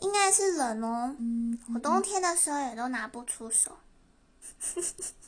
应该是冷哦，我冬天的时候也都拿不出手。